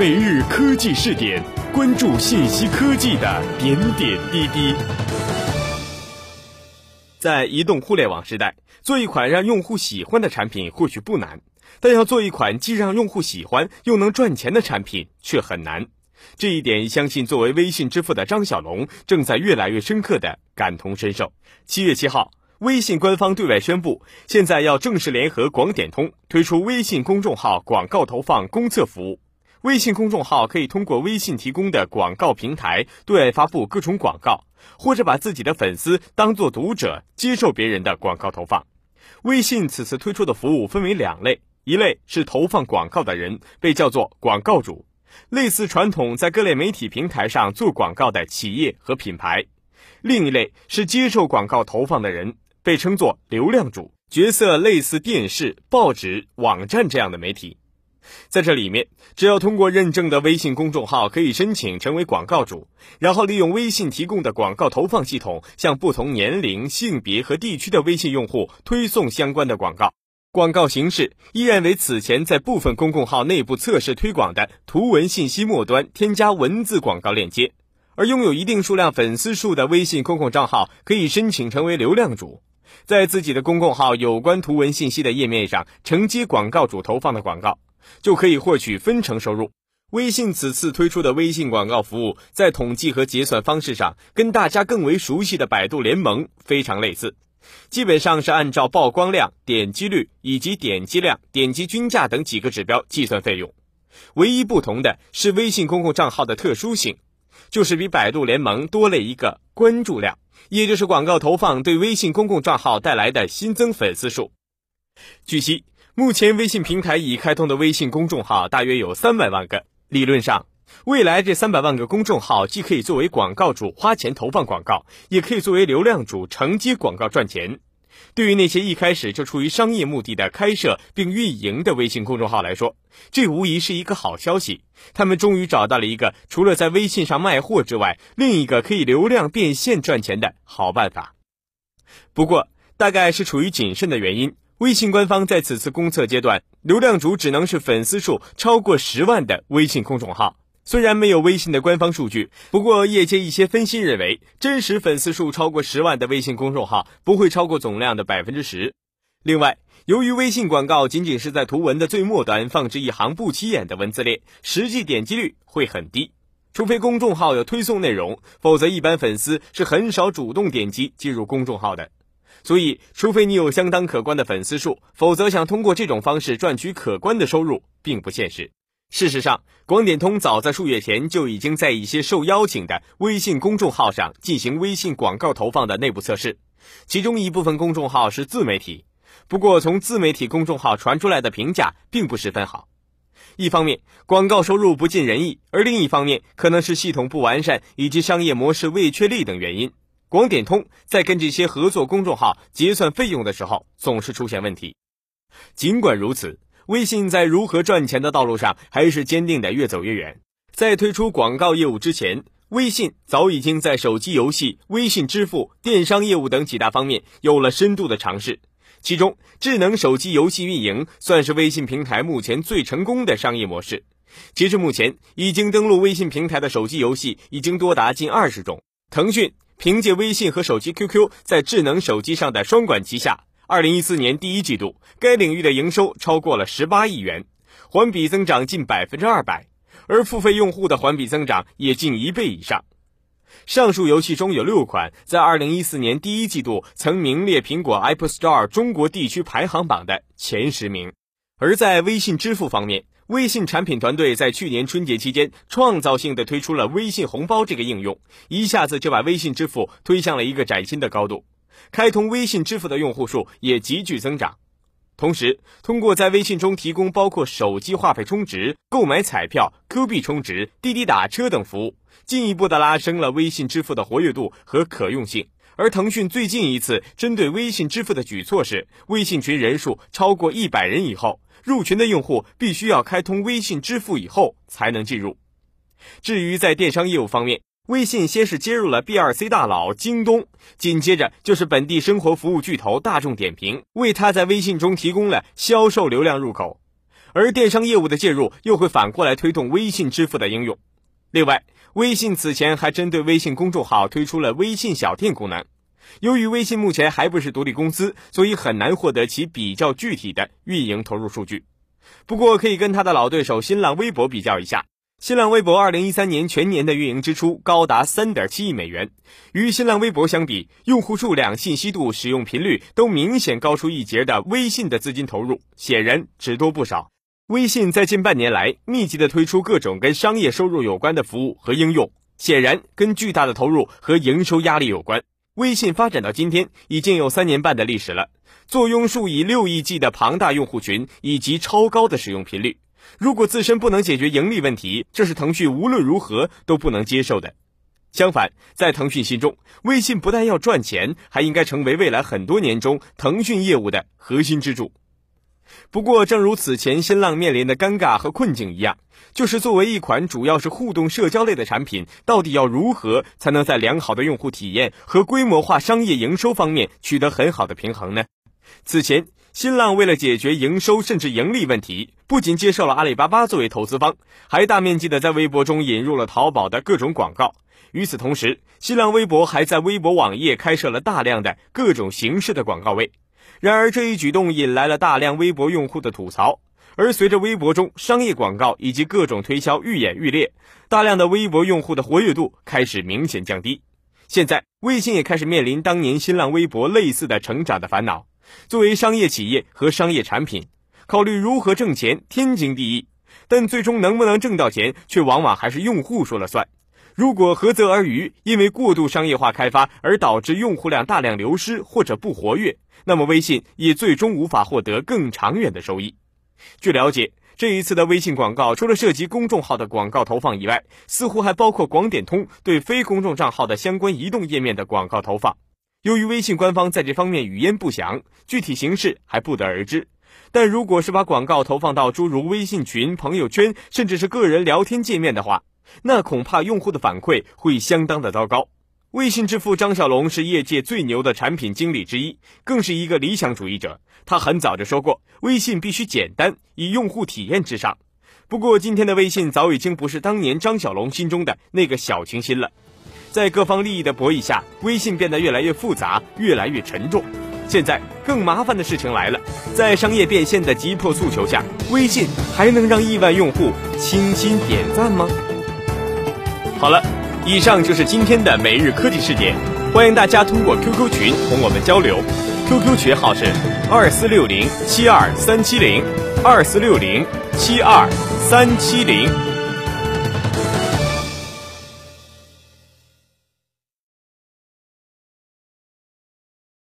每日科技试点，关注信息科技的点点滴滴。在移动互联网时代，做一款让用户喜欢的产品或许不难，但要做一款既让用户喜欢又能赚钱的产品却很难。这一点，相信作为微信支付的张小龙正在越来越深刻的感同身受。七月七号，微信官方对外宣布，现在要正式联合广点通推出微信公众号广告投放公测服务。微信公众号可以通过微信提供的广告平台对外发布各种广告，或者把自己的粉丝当作读者，接受别人的广告投放。微信此次推出的服务分为两类，一类是投放广告的人，被叫做广告主。类似传统在各类媒体平台上做广告的企业和品牌，另一类是接受广告投放的人，被称作流量主，角色类似电视、报纸、网站这样的媒体。在这里面，只要通过认证的微信公众号可以申请成为广告主，然后利用微信提供的广告投放系统，向不同年龄、性别和地区的微信用户推送相关的广告。广告形式依然为此前在部分公共号内部测试推广的图文信息末端添加文字广告链接，而拥有一定数量粉丝数的微信公共账号可以申请成为流量主，在自己的公共号有关图文信息的页面上承接广告主投放的广告，就可以获取分成收入。微信此次推出的微信广告服务，在统计和结算方式上跟大家更为熟悉的百度联盟非常类似。基本上是按照曝光量、点击率以及点击量、点击均价等几个指标计算费用，唯一不同的是微信公共账号的特殊性，就是比百度联盟多了一个关注量，也就是广告投放对微信公共账号带来的新增粉丝数。据悉，目前微信平台已开通的微信公众号大约有三百万个，理论上。未来这三百万个公众号既可以作为广告主花钱投放广告，也可以作为流量主承接广告赚钱。对于那些一开始就出于商业目的的开设并运营的微信公众号来说，这无疑是一个好消息。他们终于找到了一个除了在微信上卖货之外，另一个可以流量变现赚钱的好办法。不过，大概是出于谨慎的原因，微信官方在此次公测阶段，流量主只能是粉丝数超过十万的微信公众号。虽然没有微信的官方数据，不过业界一些分析认为，真实粉丝数超过十万的微信公众号不会超过总量的百分之十。另外，由于微信广告仅仅是在图文的最末端放置一行不起眼的文字列，实际点击率会很低。除非公众号有推送内容，否则一般粉丝是很少主动点击进入公众号的。所以，除非你有相当可观的粉丝数，否则想通过这种方式赚取可观的收入，并不现实。事实上，广点通早在数月前就已经在一些受邀请的微信公众号上进行微信广告投放的内部测试，其中一部分公众号是自媒体，不过从自媒体公众号传出来的评价并不十分好。一方面，广告收入不尽人意；而另一方面，可能是系统不完善以及商业模式未确立等原因，广点通在跟这些合作公众号结算费用的时候总是出现问题。尽管如此。微信在如何赚钱的道路上，还是坚定的越走越远。在推出广告业务之前，微信早已经在手机游戏、微信支付、电商业务等几大方面有了深度的尝试。其中，智能手机游戏运营算是微信平台目前最成功的商业模式。截至目前，已经登录微信平台的手机游戏已经多达近二十种。腾讯凭借微信和手机 QQ 在智能手机上的双管齐下。二零一四年第一季度，该领域的营收超过了十八亿元，环比增长近百分之二百，而付费用户的环比增长也近一倍以上。上述游戏中有六款在二零一四年第一季度曾名列苹果 Apple Store 中国地区排行榜的前十名。而在微信支付方面，微信产品团队在去年春节期间创造性的推出了微信红包这个应用，一下子就把微信支付推向了一个崭新的高度。开通微信支付的用户数也急剧增长，同时通过在微信中提供包括手机话费充值、购买彩票、Q 币充值、滴滴打车等服务，进一步的拉升了微信支付的活跃度和可用性。而腾讯最近一次针对微信支付的举措是，微信群人数超过一百人以后，入群的用户必须要开通微信支付以后才能进入。至于在电商业务方面，微信先是接入了 B 二 C 大佬京东，紧接着就是本地生活服务巨头大众点评，为他在微信中提供了销售流量入口。而电商业务的介入又会反过来推动微信支付的应用。另外，微信此前还针对微信公众号推出了微信小店功能。由于微信目前还不是独立公司，所以很难获得其比较具体的运营投入数据。不过，可以跟他的老对手新浪微博比较一下。新浪微博二零一三年全年的运营支出高达三点七亿美元，与新浪微博相比，用户数量、信息度、使用频率都明显高出一截的微信的资金投入显然只多不少。微信在近半年来密集的推出各种跟商业收入有关的服务和应用，显然跟巨大的投入和营收压力有关。微信发展到今天已经有三年半的历史了，坐拥数以六亿计的庞大用户群以及超高的使用频率。如果自身不能解决盈利问题，这是腾讯无论如何都不能接受的。相反，在腾讯心中，微信不但要赚钱，还应该成为未来很多年中腾讯业务的核心支柱。不过，正如此前新浪面临的尴尬和困境一样，就是作为一款主要是互动社交类的产品，到底要如何才能在良好的用户体验和规模化商业营收方面取得很好的平衡呢？此前。新浪为了解决营收甚至盈利问题，不仅接受了阿里巴巴作为投资方，还大面积的在微博中引入了淘宝的各种广告。与此同时，新浪微博还在微博网页开设了大量的各种形式的广告位。然而，这一举动引来了大量微博用户的吐槽。而随着微博中商业广告以及各种推销愈演愈烈，大量的微博用户的活跃度开始明显降低。现在，微信也开始面临当年新浪微博类似的成长的烦恼。作为商业企业和商业产品，考虑如何挣钱天经地义，但最终能不能挣到钱，却往往还是用户说了算。如果何泽而渔，因为过度商业化开发而导致用户量大量流失或者不活跃，那么微信也最终无法获得更长远的收益。据了解，这一次的微信广告除了涉及公众号的广告投放以外，似乎还包括广点通对非公众账号的相关移动页面的广告投放。由于微信官方在这方面语焉不详，具体形式还不得而知。但如果是把广告投放到诸如微信群、朋友圈，甚至是个人聊天界面的话，那恐怕用户的反馈会相当的糟糕。微信之父张小龙是业界最牛的产品经理之一，更是一个理想主义者。他很早就说过，微信必须简单，以用户体验至上。不过，今天的微信早已经不是当年张小龙心中的那个小清新了。在各方利益的博弈下，微信变得越来越复杂，越来越沉重。现在更麻烦的事情来了，在商业变现的急迫诉求下，微信还能让亿万用户倾心点赞吗？好了，以上就是今天的每日科技视点，欢迎大家通过 QQ 群同我们交流，QQ 群号是二四六零七二三七零二四六零七二三七零。